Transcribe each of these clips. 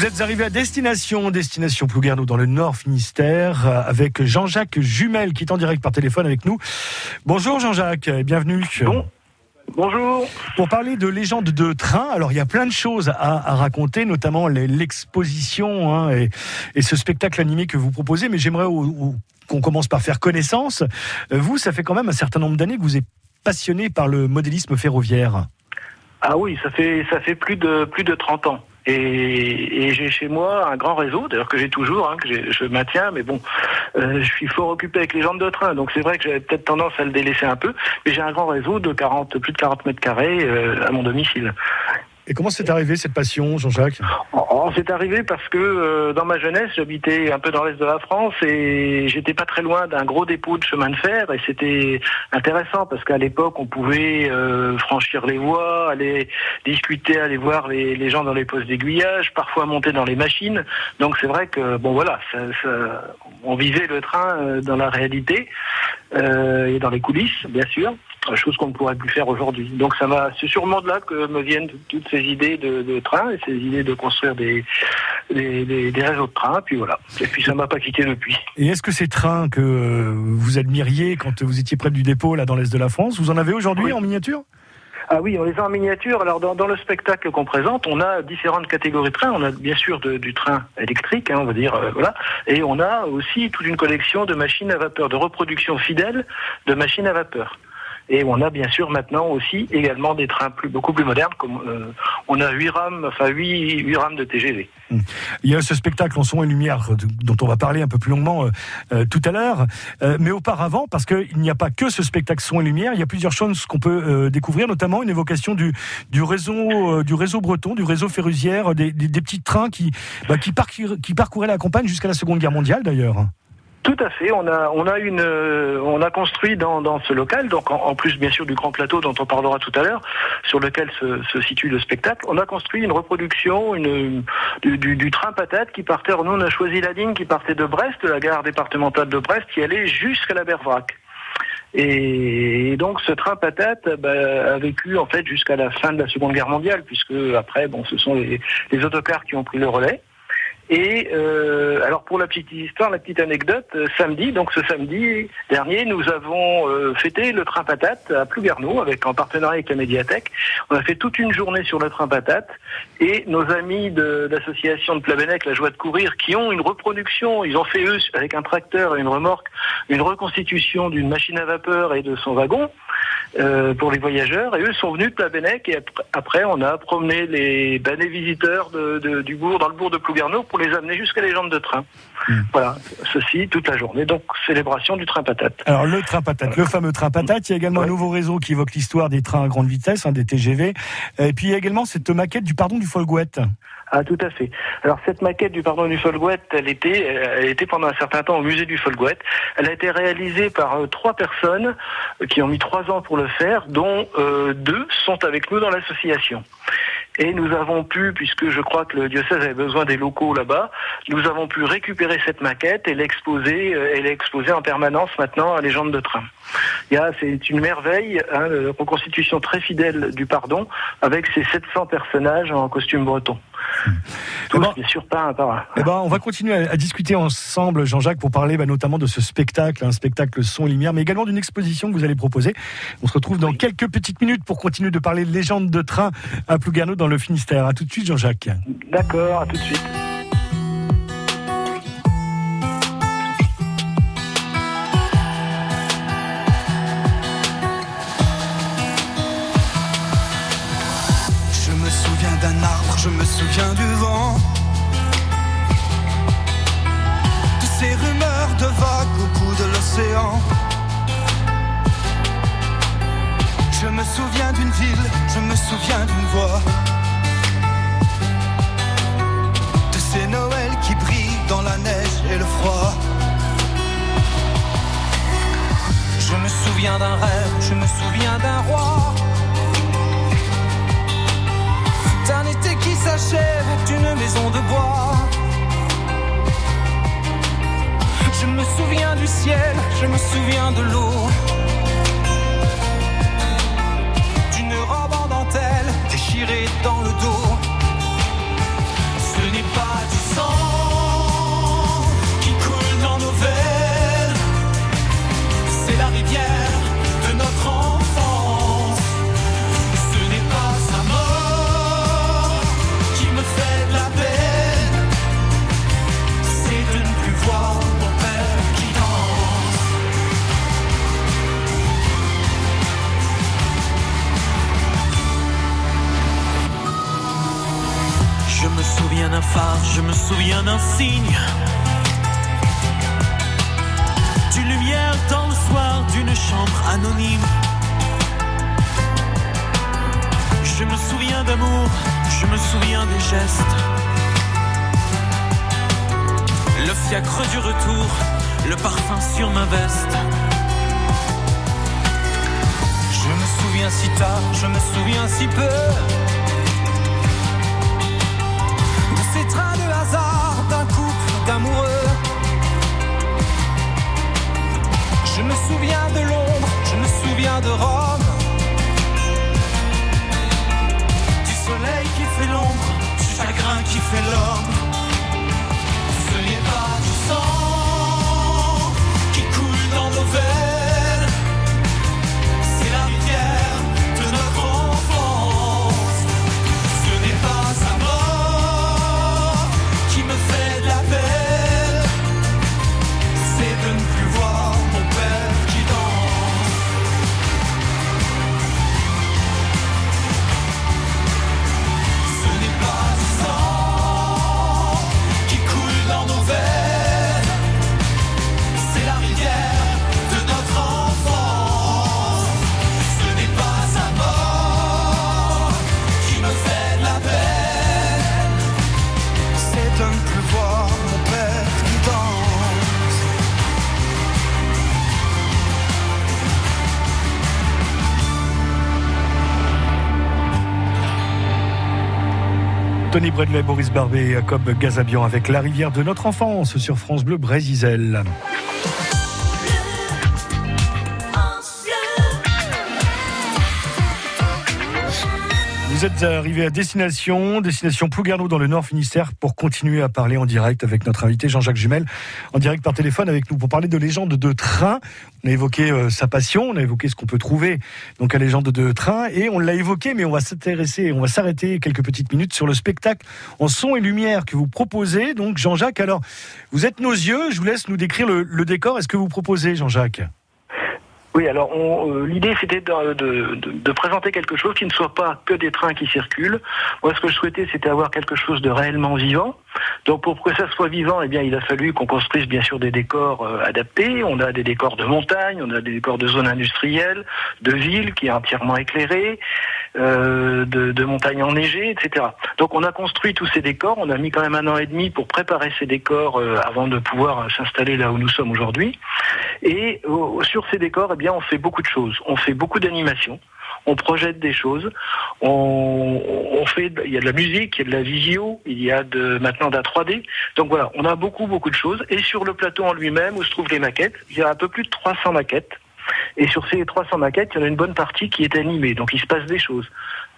Vous êtes arrivé à destination, destination Plouguerneau dans le Nord Finistère, avec Jean-Jacques Jumel qui est en direct par téléphone avec nous. Bonjour Jean-Jacques, bienvenue. Bon. Bonjour. Pour parler de légendes de train, alors il y a plein de choses à, raconter, notamment l'exposition hein, et, ce spectacle animé que vous proposez, mais j'aimerais qu'on commence par faire connaissance. Vous, ça fait quand même un certain nombre d'années que vous êtes passionné par le modélisme ferroviaire. Ah oui, ça fait plus de plus de 30 ans. Et, j'ai chez moi un grand réseau, d'ailleurs que j'ai toujours, hein, que je maintiens, mais bon, euh, je suis fort occupé avec les jambes de train, donc c'est vrai que j'avais peut-être tendance à le délaisser un peu, mais j'ai un grand réseau de 40, plus de 40 mètres carrés euh, à mon domicile. Et comment c'est arrivé cette passion, Jean-Jacques oh, C'est arrivé parce que euh, dans ma jeunesse, j'habitais un peu dans l'est de la France et j'étais pas très loin d'un gros dépôt de chemin de fer et c'était intéressant parce qu'à l'époque, on pouvait euh, franchir les voies, aller discuter, aller voir les, gens dans les postes d'aiguillage, parfois monter dans les machines. Donc c'est vrai que bon voilà, on vivait le train euh, dans la réalité et dans les coulisses, bien sûr chose qu'on ne pourrait plus faire aujourd'hui. Donc ça va, c'est sûrement de là que me viennent toutes ces idées de, train et ces idées de construire des, des, réseaux de train. Puis voilà. Et puis ça m'a pas quitté depuis. Et est-ce que ces trains que vous admiriez quand vous étiez près du dépôt là dans l'est de la France, vous en avez aujourd'hui en miniature? Ah oui, on les a en miniature. Alors dans, le spectacle qu'on présente, on a différentes catégories de trains. On a bien sûr du train électrique, hein, on va dire, euh, voilà, et on a aussi toute une collection de machines à vapeur, de reproduction fidèle de machines à vapeur. Et on a bien sûr maintenant aussi également des trains beaucoup plus modernes, comme euh, on a 8 rames, enfin 8, 8 rames de TGV. Hmm. Il y a ce spectacle en son et lumière dont on va parler un peu plus longuement euh, euh, tout à l'heure. mais auparavant, parce qu'il n'y a pas que ce spectacle son et lumière, il y a plusieurs choses qu'on peut découvrir, notamment une évocation du, réseau, breton, du réseau ferroviaire, des, petits trains bah, qui parcouraient la campagne jusqu'à la Seconde Guerre mondiale d'ailleurs. Tout à fait. On a, on a une, euh, on a construit dans, ce local, donc en, plus bien sûr du grand plateau dont on parlera tout à l'heure, sur lequel se, situe le spectacle. On a construit une reproduction, une, du, du, train patate qui partait. Nous, on a choisi la ligne qui partait de Brest, la gare départementale de Brest, qui allait jusqu'à la Bervrac. Et donc ce train patate bah, a vécu en fait jusqu'à la fin de la Seconde Guerre mondiale, puisque après, bon, ce sont les autocars qui ont pris le relais. Et euh, alors pour la petite histoire, la petite anecdote, euh, samedi, donc ce samedi dernier, nous avons euh, fêté le train patate à Plouguerneau avec en partenariat avec la médiathèque. On a fait toute une journée sur le train patate et nos amis de l'association de Plabennec, la joie de courir, qui ont une reproduction, ils ont fait eux avec un tracteur et une remorque une reconstitution d'une machine à vapeur et de son wagon. Euh, pour les voyageurs. Et eux sont venus de Plabennec et après on a promené les, ben, visiteurs de, du bourg, dans le bourg de Plouguerneau pour les amener jusqu'à les jambes de train. Hmm. Voilà, ceci toute la journée. Donc célébration du train patate. Alors le train patate, le fameux train patate. Il y a également un nouveau réseau qui évoque l'histoire des trains à grande vitesse, hein, des TGV. Et puis il y a également cette maquette du pardon du Folgouette. Ah, tout à fait. Alors cette maquette du pardon du Folgouette, elle était, elle était pendant un certain temps au musée du Folgouette. Elle a été réalisée par euh, trois personnes euh, qui ont mis trois ans pour le faire, dont euh, deux sont avec nous dans l'association. Et nous avons pu, puisque je crois que le diocèse avait besoin des locaux là-bas, nous avons pu récupérer cette maquette et l'exposer, elle est exposée en permanence maintenant à Légende de train. C'est une merveille, hein, une reconstitution très fidèle du pardon, avec ses 700 personnages en costume breton. Tous, bien sûr, pas un par un. On va continuer à, discuter ensemble, Jean-Jacques, pour parler bah, notamment de ce spectacle, un spectacle son et lumière, mais également d'une exposition que vous allez proposer. On se retrouve dans quelques petites minutes pour continuer de parler de légende de train à Plouguerneau dans le Finistère. À tout de suite, Jean-Jacques. D'accord, à tout de suite. Souviens du vent. De ces rumeurs de vagues au bout de l'océan. Je me souviens d'une ville, je me souviens d'une voix. De ces Noëls qui brillent dans la neige et le froid. Je me souviens d'un rêve, je me souviens d'un roi. D'une maison de bois. Je me souviens du ciel, je me souviens de l'eau, lumière dans le soir, d'une chambre anonyme. Je me souviens d'amour, je me souviens des gestes. Le fiacre du retour, le parfum sur ma veste. Je me souviens si tard, je me souviens si peu. De ces trains de hasard d'un couple d'amoureux. Je me souviens de Londres, je me souviens de Rome. Du soleil qui fait l'ombre, du chagrin qui fait l'homme. Tony Bradley, Boris Barbet et Jacob Gazabian avec La rivière de notre enfance sur France Bleu Brésisel. Vous êtes arrivé à destination, destination Plougarneau dans le Nord Finistère pour continuer à parler en direct avec notre invité Jean-Jacques Jumel, en direct par téléphone avec nous pour parler de légende de train. On a évoqué euh, sa passion, on a évoqué ce qu'on peut trouver donc à légende de train et on l'a évoqué, mais on va s'intéresser, on va s'arrêter quelques petites minutes sur le spectacle en son et lumière que vous proposez. Donc Jean-Jacques, alors vous êtes nos yeux, je vous laisse nous décrire le, le décor. Est-ce que vous proposez, Jean-Jacques? Oui, alors euh, l'idée c'était de, de- de- présenter quelque chose qui ne soit pas que des trains qui circulent. Moi, ce que je souhaitais, c'était avoir quelque chose de réellement vivant. Donc, pour que ça soit vivant, eh bien, il a fallu qu'on construise bien sûr des décors euh, adaptés. On a des décors de montagne, on a des décors de zones industrielles, de villes qui est entièrement éclairées, euh, de, de montagnes enneigées, etc. Donc, on a construit tous ces décors. On a mis quand même un an et demi pour préparer ces décors euh, avant de pouvoir euh, s'installer là où nous sommes aujourd'hui. Et euh, sur ces décors, eh bien, on fait beaucoup de choses. On fait beaucoup d'animations. On projette des choses. On, on fait, il y a de la musique, il y a de la visio, il y a de maintenant de la 3D. Donc voilà, on a beaucoup beaucoup de choses. Et sur le plateau en lui-même, où se trouvent les maquettes, il y a un peu plus de 300 maquettes. Et sur ces 300 maquettes, il y en a une bonne partie qui est animée. Donc il se passe des choses.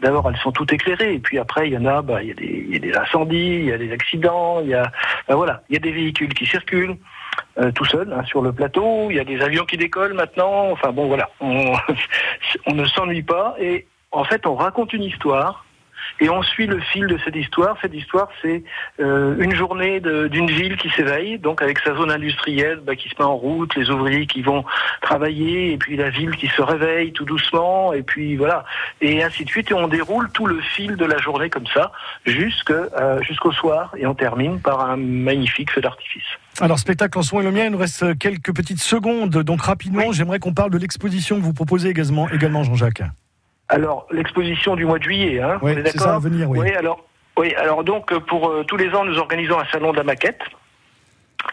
D'abord, elles sont toutes éclairées, et puis après, il y en a, bah, il y a des, il y a des incendies, il y a des accidents, il y a, bah, voilà, il y a des véhicules qui circulent euh, tout seul hein, sur le plateau. Il y a des avions qui décollent maintenant. Enfin bon, voilà, on, ne s'ennuie pas et en fait, on raconte une histoire. Et on suit le fil de cette histoire. Cette histoire, c'est euh, une journée d'une ville qui s'éveille, donc avec sa zone industrielle bah, qui se met en route, les ouvriers qui vont travailler, et puis la ville qui se réveille tout doucement, et puis voilà, et ainsi de suite. Et on déroule tout le fil de la journée comme ça, euh, jusqu'au soir, et on termine par un magnifique feu d'artifice. Alors, spectacle en son et lumière, il nous reste quelques petites secondes. Donc, rapidement, j'aimerais qu'on parle de l'exposition que vous proposez également, également Jean-Jacques. Alors, l'exposition du mois de juillet, hein, Oui, on est c'est ça, à d'accord venir, oui. Oui, alors, oui, alors donc, pour euh, tous les ans, nous organisons un salon de la maquette.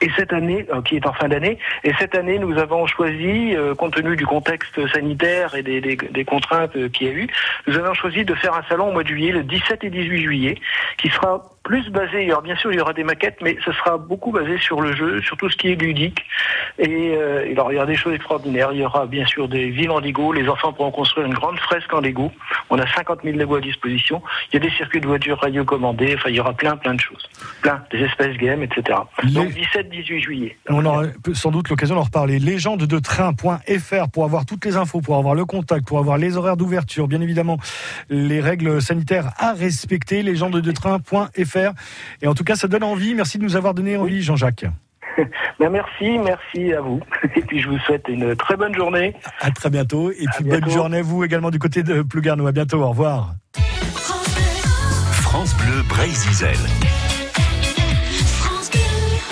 Et cette année, euh, qui est en fin d'année, et cette année, nous avons choisi, euh, compte tenu du contexte sanitaire et des, des- des contraintes euh, qu'il y a eu, nous avons choisi de faire un salon au mois de juillet, le 17 et 18 juillet, qui sera plus basé, alors bien sûr il y aura des maquettes, mais ce sera beaucoup basé sur le jeu, sur tout ce qui est ludique. Et, euh, alors il y aura des choses extraordinaires, il y aura bien sûr des villes en Lego, les enfants pourront construire une grande fresque en Lego, on a 50 000 Lego à disposition, il y a des circuits de voitures radiocommandés, enfin il y aura plein plein de choses, plein, des espèces games, etc. Les- Donc 17-18 juillet. On aura sans doute l'occasion d'en reparler. Légende de train.fr pour avoir toutes les infos, pour avoir le contact, pour avoir les horaires d'ouverture, bien évidemment, les règles sanitaires à respecter. Légende de train.fr. Et en tout cas, ça donne envie. Merci de nous avoir donné envie, Jean-Jacques. Ben merci, merci à vous. Et puis je vous souhaite une très bonne journée. À très bientôt. Et puis, bonne journée à vous également du côté de Plougarneau. À bientôt. Au revoir. France Bleu Brésil.